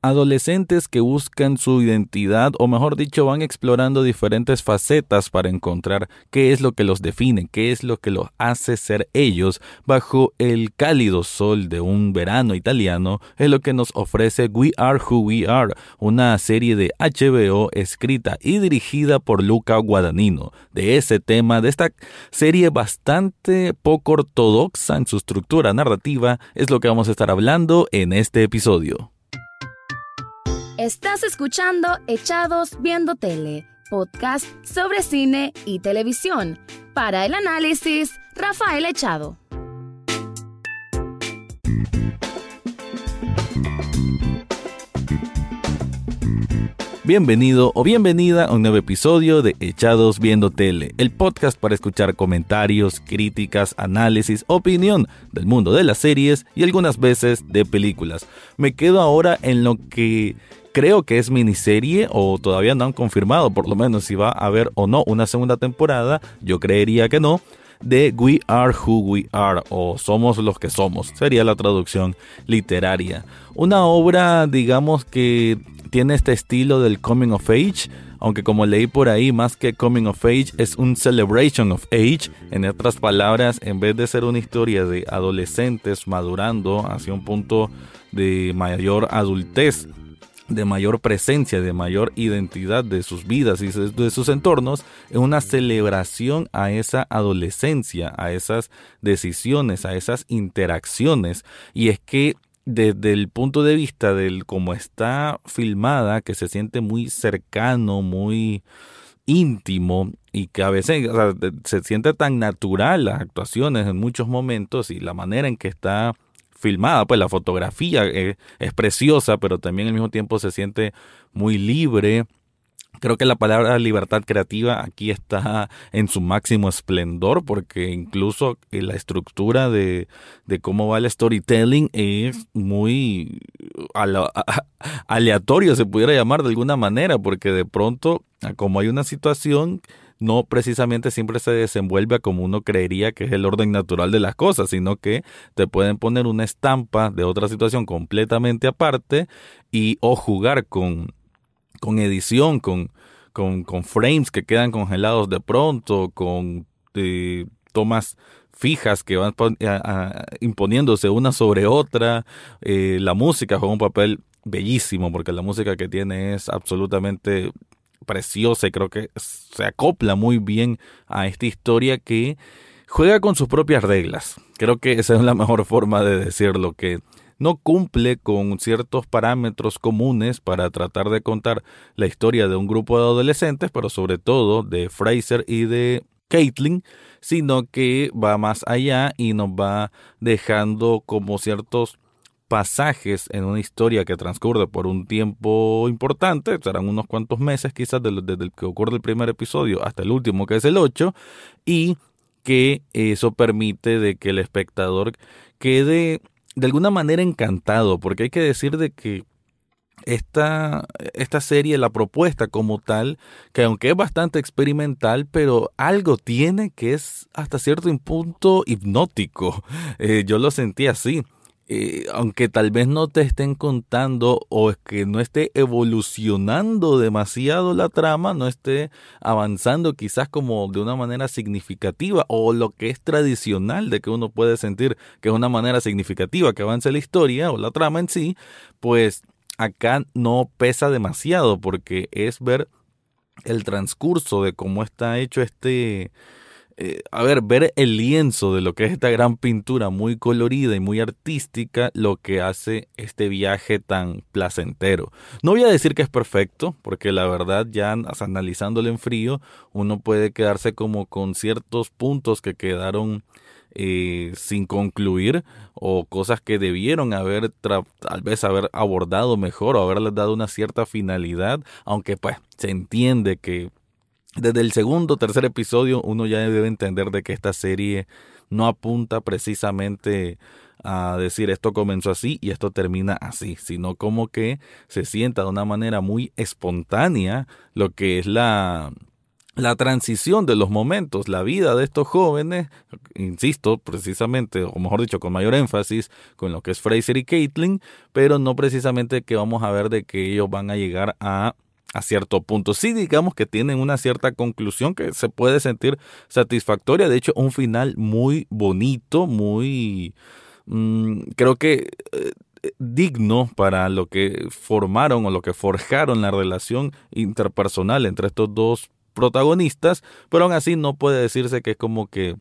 adolescentes que buscan su identidad o mejor dicho van explorando diferentes facetas para encontrar qué es lo que los define, qué es lo que los hace ser ellos bajo el cálido sol de un verano italiano es lo que nos ofrece We Are Who We Are, una serie de HBO escrita y dirigida por Luca Guadagnino. De ese tema, de esta serie bastante poco ortodoxa en su estructura narrativa, es lo que vamos a estar hablando en este episodio. Estás escuchando Echados Viendo Tele, podcast sobre cine y televisión. Para el análisis, Rafael Echado. Bienvenido o bienvenida a un nuevo episodio de Echados Viendo Tele, el podcast para escuchar comentarios, críticas, análisis, opinión del mundo de las series y algunas veces de películas. Me quedo ahora en lo que creo que es miniserie o todavía no han confirmado por lo menos si va a haber o no una segunda temporada, yo creería que no, de We Are Who We Are o Somos los que somos, sería la traducción literaria. Una obra digamos que tiene este estilo del coming of age, aunque como leí por ahí, más que coming of age es un celebration of age. En otras palabras, en vez de ser una historia de adolescentes madurando hacia un punto de mayor adultez, de mayor presencia, de mayor identidad de sus vidas y de sus entornos, es una celebración a esa adolescencia, a esas decisiones, a esas interacciones. Y es que desde el punto de vista del cómo está filmada, que se siente muy cercano, muy íntimo y que a veces se siente tan natural las actuaciones en muchos momentos y la manera en que está filmada, pues la fotografía es, es preciosa, pero también al mismo tiempo se siente muy libre. Creo que la palabra libertad creativa aquí está en su máximo esplendor porque incluso eh, la estructura de, de cómo va el storytelling es muy aleatorio, se pudiera llamar de alguna manera, porque de pronto, como hay una situación no precisamente siempre se desenvuelve como uno creería que es el orden natural de las cosas, sino que te pueden poner una estampa de otra situación completamente aparte y o jugar con, con edición, con, con, frames que quedan congelados de pronto, con eh, tomas fijas que van imponiéndose una sobre otra. Eh, la música juega un papel bellísimo porque la música que tiene es absolutamente preciosa y creo que se acopla muy bien a esta historia que juega con sus propias reglas. Creo que esa es la mejor forma de decirlo, que no cumple con ciertos parámetros comunes para tratar de contar la historia de un grupo de adolescentes, pero sobre todo de Fraser y de Caitlin, sino que va más allá y nos va dejando como ciertos pasajes en una historia que transcurre por un tiempo importante, serán unos cuantos meses quizás desde el que ocurre el primer episodio hasta el último que es el 8, y que eso permite de que el espectador quede de alguna manera encantado, porque hay que decir de que esta, esta serie, la propuesta como tal, que aunque es bastante experimental, pero algo tiene que es hasta cierto punto hipnótico. Eh, yo lo sentí así. Eh, aunque tal vez no te estén contando o es que no esté evolucionando demasiado la trama, no esté avanzando quizás como de una manera significativa o lo que es tradicional de que uno puede sentir que es una manera significativa que avance la historia o la trama en sí, pues acá no pesa demasiado porque es ver el transcurso de cómo está hecho este eh, a ver, ver el lienzo de lo que es esta gran pintura muy colorida y muy artística, lo que hace este viaje tan placentero. No voy a decir que es perfecto, porque la verdad ya analizándolo en frío, uno puede quedarse como con ciertos puntos que quedaron eh, sin concluir o cosas que debieron haber tal vez haber abordado mejor o haberles dado una cierta finalidad, aunque pues se entiende que desde el segundo o tercer episodio uno ya debe entender de que esta serie no apunta precisamente a decir esto comenzó así y esto termina así, sino como que se sienta de una manera muy espontánea lo que es la la transición de los momentos, la vida de estos jóvenes, insisto, precisamente, o mejor dicho, con mayor énfasis con lo que es Fraser y Caitlin, pero no precisamente que vamos a ver de que ellos van a llegar a a cierto punto. Sí, digamos que tienen una cierta conclusión que se puede sentir satisfactoria. De hecho, un final muy bonito, muy... Mm, creo que eh, digno para lo que formaron o lo que forjaron la relación interpersonal entre estos dos protagonistas, pero aún así no puede decirse que es como que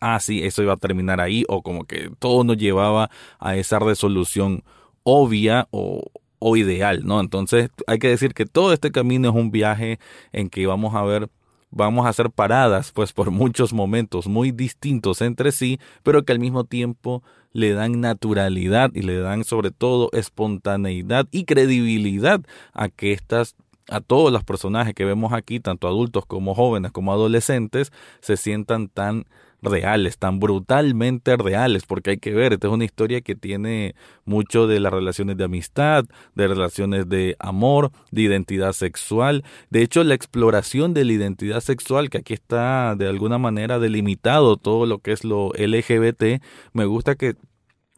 ah, sí, eso iba a terminar ahí, o como que todo nos llevaba a esa resolución obvia o, o ideal, ¿no? Entonces hay que decir que todo este camino es un viaje en que vamos a ver vamos a hacer paradas pues por muchos momentos muy distintos entre sí, pero que al mismo tiempo le dan naturalidad y le dan sobre todo espontaneidad y credibilidad a que estas a todos los personajes que vemos aquí, tanto adultos como jóvenes como adolescentes, se sientan tan reales, tan brutalmente reales, porque hay que ver, esta es una historia que tiene mucho de las relaciones de amistad, de relaciones de amor, de identidad sexual. De hecho, la exploración de la identidad sexual, que aquí está de alguna manera delimitado todo lo que es lo LGBT, me gusta que,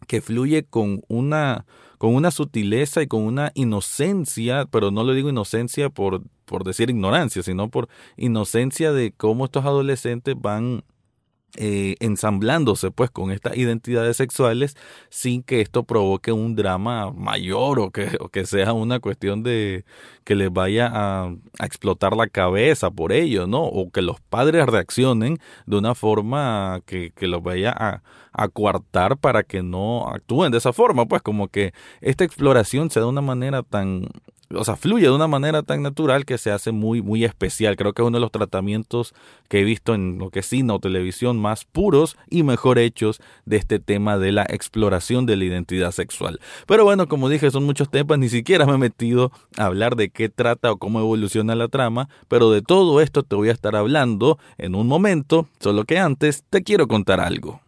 que fluye con una con una sutileza y con una inocencia, pero no lo digo inocencia por, por decir ignorancia, sino por inocencia de cómo estos adolescentes van eh, ensamblándose pues con estas identidades sexuales sin que esto provoque un drama mayor o que, o que sea una cuestión de que les vaya a, explotar la cabeza por ello, ¿no? O que los padres reaccionen de una forma que, que los vaya a, a coartar para que no actúen de esa forma, pues como que esta exploración se da de una manera tan o sea, fluye de una manera tan natural que se hace muy, muy especial. Creo que es uno de los tratamientos que he visto en lo que es cine o televisión más puros y mejor hechos de este tema de la exploración de la identidad sexual. Pero bueno, como dije, son muchos temas, ni siquiera me he metido a hablar de qué trata o cómo evoluciona la trama, pero de todo esto te voy a estar hablando en un momento, solo que antes te quiero contar algo.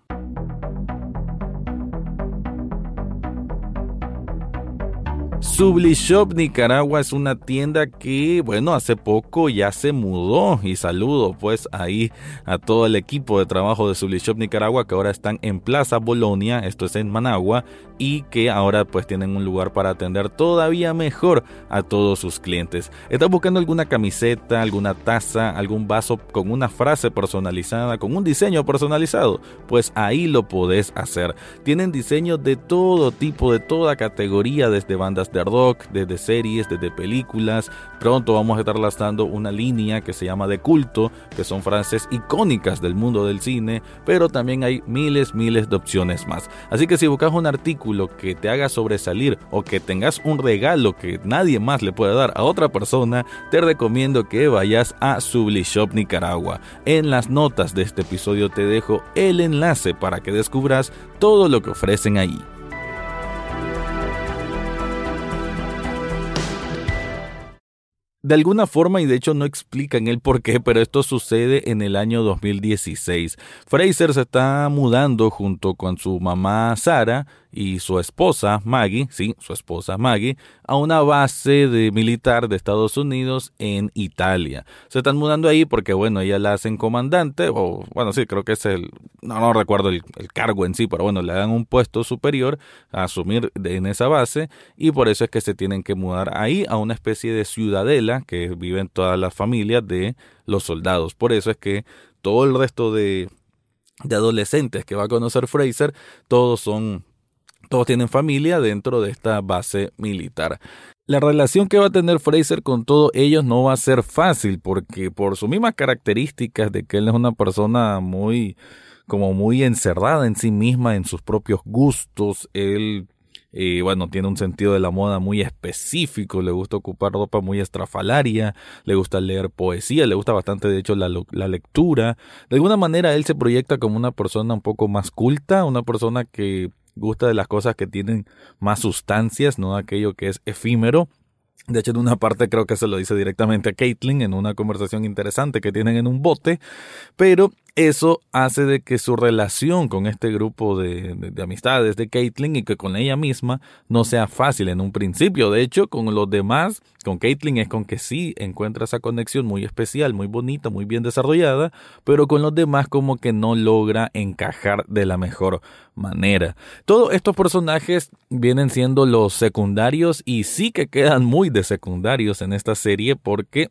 Sublishop Nicaragua es una tienda que, bueno, hace poco ya se mudó. Y saludo pues ahí a todo el equipo de trabajo de Sublishop Nicaragua que ahora están en Plaza Bolonia, esto es en Managua, y que ahora pues tienen un lugar para atender todavía mejor a todos sus clientes. ¿Estás buscando alguna camiseta, alguna taza, algún vaso con una frase personalizada, con un diseño personalizado? Pues ahí lo podés hacer. Tienen diseños de todo tipo, de toda categoría, desde bandas de rock, desde series, desde películas. Pronto vamos a estar lanzando una línea que se llama de culto, que son frases icónicas del mundo del cine, pero también hay miles, miles de opciones más. Así que si buscas un artículo que te haga sobresalir o que tengas un regalo que nadie más le pueda dar a otra persona, te recomiendo que vayas a Sublishop Nicaragua. En las notas de este episodio te dejo el enlace para que descubras todo lo que ofrecen ahí. de alguna forma, y de hecho no explican el por qué, pero esto sucede en el año 2016. Fraser se está mudando junto con su mamá Sara y su esposa Maggie, sí, su esposa Maggie, a una base de militar de Estados Unidos en Italia. Se están mudando ahí porque, bueno, ella la hacen comandante, o bueno, sí, creo que es el, no, no recuerdo el, cargo en sí, pero bueno, le dan un puesto superior a asumir en esa base y por eso es que se tienen que mudar ahí a una especie de ciudadela que viven todas las familias de los soldados. Por eso es que todo el resto de de adolescentes que va a conocer Fraser, todos son todos tienen familia dentro de esta base militar. La relación que va a tener Fraser con todos ellos no va a ser fácil porque por sus mismas características de que él es una persona muy como muy encerrada en sí misma, en sus propios gustos, él eh, bueno, tiene un sentido de la moda muy específico, le gusta ocupar ropa muy estrafalaria, le gusta leer poesía, le gusta bastante de hecho la, la, lectura. De alguna manera él se proyecta como una persona un poco más culta, una persona que gusta de las cosas que tienen más sustancias, no aquello que es efímero. De hecho, en una parte creo que se lo dice directamente a Caitlin en una conversación interesante que tienen en un bote. Pero eso hace de que su relación con este grupo de, amistades de Caitlyn y que con ella misma no sea fácil en un principio. De hecho, con los demás, con Caitlyn es con que sí encuentra esa conexión muy especial, muy bonita, muy bien desarrollada, pero con los demás como que no logra encajar de la mejor manera. Todos estos personajes vienen siendo los secundarios y sí que quedan muy de secundarios en esta serie porque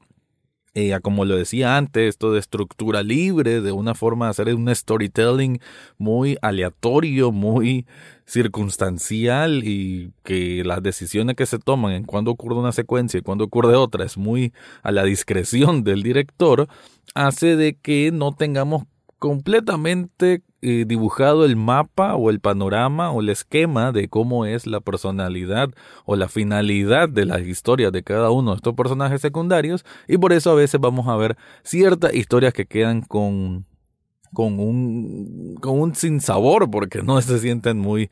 eh, como lo decía antes, esto de estructura libre, de una forma de hacer un storytelling muy aleatorio, muy circunstancial y que las decisiones que se toman en cuando ocurre una secuencia y cuando ocurre otra es muy a la discreción del director, hace de que no tengamos completamente eh, dibujado el mapa o el panorama o el esquema de cómo es la personalidad o la finalidad de las historias de cada uno de estos personajes secundarios y por eso a veces vamos a ver ciertas historias que quedan con con un con un sinsabor porque no se sienten muy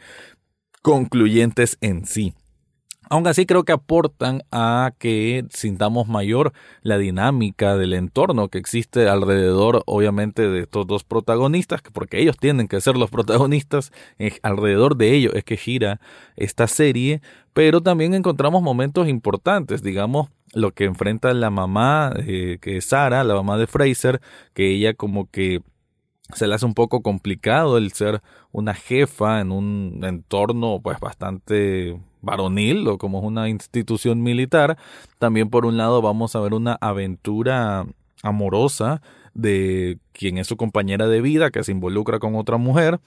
concluyentes en sí. Aún así creo que aportan a que sintamos mayor la dinámica del entorno que existe alrededor, obviamente, de estos dos protagonistas, porque ellos tienen que ser los protagonistas, alrededor de ellos es que gira esta serie, pero también encontramos momentos importantes, digamos, lo que enfrenta la mamá, eh, que es Sara, la mamá de Fraser, que ella como que se le hace un poco complicado el ser una jefa en un entorno pues bastante varonil o como es una institución militar, también por un lado vamos a ver una aventura amorosa de quien es su compañera de vida que se involucra con otra mujer.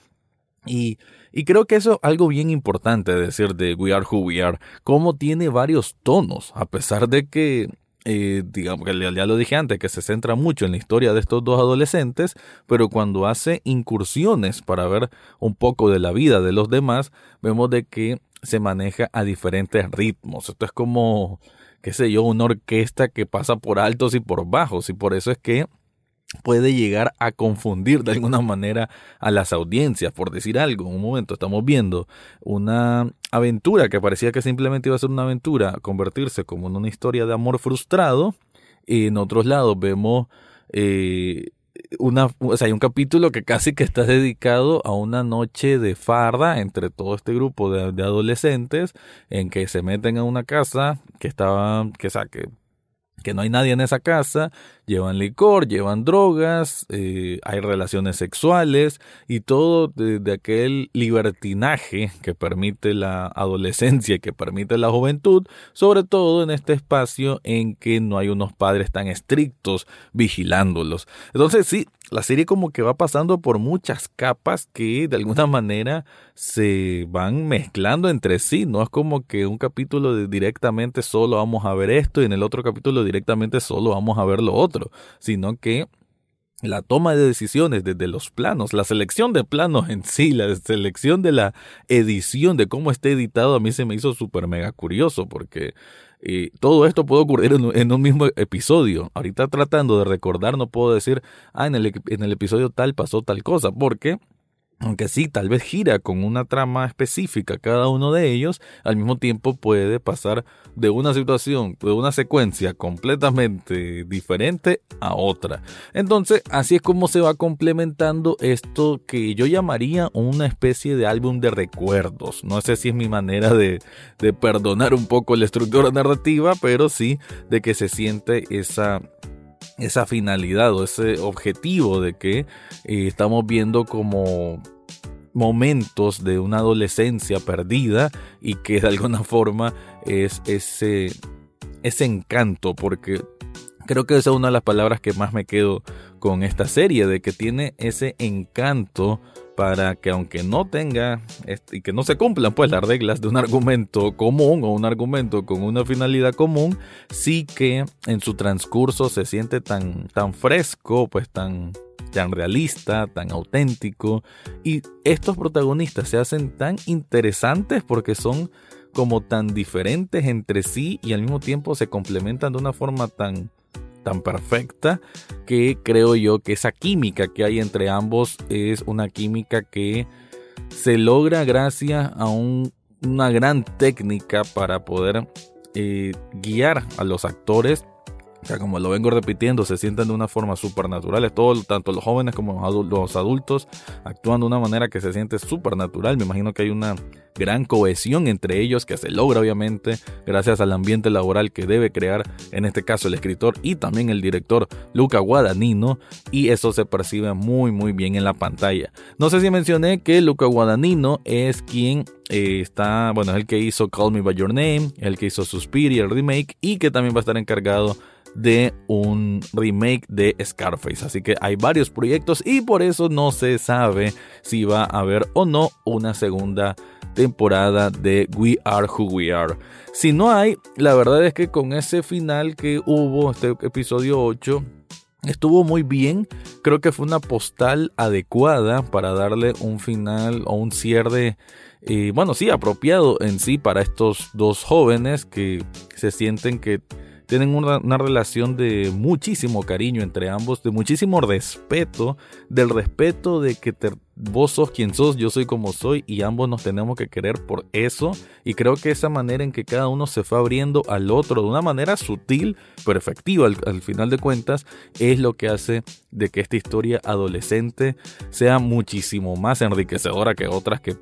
Y, y creo que eso es algo bien importante decir de We Are Who We Are, como tiene varios tonos, a pesar de que eh, digamos que ya lo dije antes, que se centra mucho en la historia de estos dos adolescentes, pero cuando hace incursiones para ver un poco de la vida de los demás, vemos de que se maneja a diferentes ritmos. Esto es como, qué sé yo, una orquesta que pasa por altos y por bajos y por eso es que puede llegar a confundir de alguna manera a las audiencias, por decir algo. En un momento estamos viendo una aventura que parecía que simplemente iba a ser una aventura, convertirse como en una historia de amor frustrado. Y en otros lados vemos eh, una, o sea, hay un capítulo que casi que está dedicado a una noche de farda entre todo este grupo de, adolescentes en que se meten a una casa que estaba, que, o que que no hay nadie en esa casa, llevan licor, llevan drogas, eh, hay relaciones sexuales y todo de, aquel libertinaje que permite la adolescencia que permite la juventud, sobre todo en este espacio en que no hay unos padres tan estrictos vigilándolos. Entonces sí, la serie como que va pasando por muchas capas que de alguna manera se van mezclando entre sí. No es como que un capítulo de directamente solo vamos a ver esto y en el otro capítulo directamente solo vamos a ver lo otro, sino que la toma de decisiones desde los planos, la selección de planos en sí, la selección de la edición, de cómo está editado, a mí se me hizo súper mega curioso porque eh, todo esto puede ocurrir en, un mismo episodio. Ahorita tratando de recordar, no puedo decir, ah, en el, en el episodio tal pasó tal cosa, porque aunque sí, tal vez gira con una trama específica cada uno de ellos, al mismo tiempo puede pasar de una situación, de una secuencia completamente diferente a otra. Entonces, así es como se va complementando esto que yo llamaría una especie de álbum de recuerdos. No sé si es mi manera de, de perdonar un poco la estructura narrativa, pero sí de que se siente esa esa finalidad o ese objetivo de que eh, estamos viendo como momentos de una adolescencia perdida y que de alguna forma es ese, ese encanto porque creo que esa es una de las palabras que más me quedo con esta serie de que tiene ese encanto para que aunque no tenga y que no se cumplan pues las reglas de un argumento común o un argumento con una finalidad común, sí que en su transcurso se siente tan, tan fresco, pues tan, tan realista, tan auténtico y estos protagonistas se hacen tan interesantes porque son como tan diferentes entre sí y al mismo tiempo se complementan de una forma tan tan perfecta que creo yo que esa química que hay entre ambos es una química que se logra gracias a una gran técnica para poder eh, guiar a los actores como lo vengo repitiendo, se sienten de una forma supernatural. Todo, tanto los jóvenes como los adultos actúan de una manera que se siente supernatural. Me imagino que hay una gran cohesión entre ellos que se logra obviamente gracias al ambiente laboral que debe crear en este caso el escritor y también el director Luca Guadagnino y eso se percibe muy muy bien en la pantalla. No sé si mencioné que Luca Guadagnino es quien eh, está, bueno, el que hizo Call Me By Your Name, el que hizo Suspiria, el remake y que también va a estar encargado de un remake de Scarface. Así que hay varios proyectos y por eso no se sabe si va a haber o no una segunda temporada de We Are Who We Are. Si no hay, la verdad es que con ese final que hubo, este episodio 8, estuvo muy bien. Creo que fue una postal adecuada para darle un final o un cierre, eh, bueno, sí, apropiado en sí para estos dos jóvenes que se sienten que tienen una, relación de muchísimo cariño entre ambos, de muchísimo respeto, del respeto de que vos sos quien sos, yo soy como soy y ambos nos tenemos que querer por eso. Y creo que esa manera en que cada uno se fue abriendo al otro de una manera sutil, pero efectiva al, al final de cuentas, es lo que hace de que esta historia adolescente sea muchísimo más enriquecedora que otras que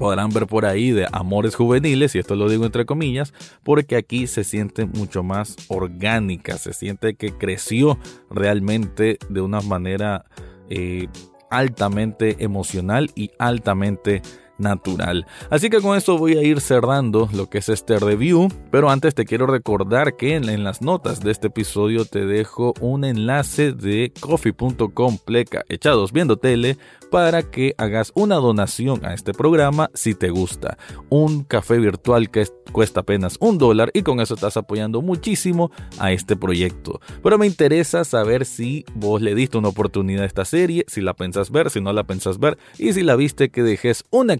podrán ver por ahí de amores juveniles, y esto lo digo entre comillas, porque aquí se siente mucho más orgánica, se siente que creció realmente de una manera eh, altamente emocional y altamente natural. Así que con esto voy a ir cerrando lo que es este review, pero antes te quiero recordar que en, las notas de este episodio te dejo un enlace de coffee.com pleca echados viendo tele para que hagas una donación a este programa si te gusta. Un café virtual que cuesta apenas un dólar y con eso estás apoyando muchísimo a este proyecto. Pero me interesa saber si vos le diste una oportunidad a esta serie, si la pensás ver, si no la pensás ver y si la viste que dejes una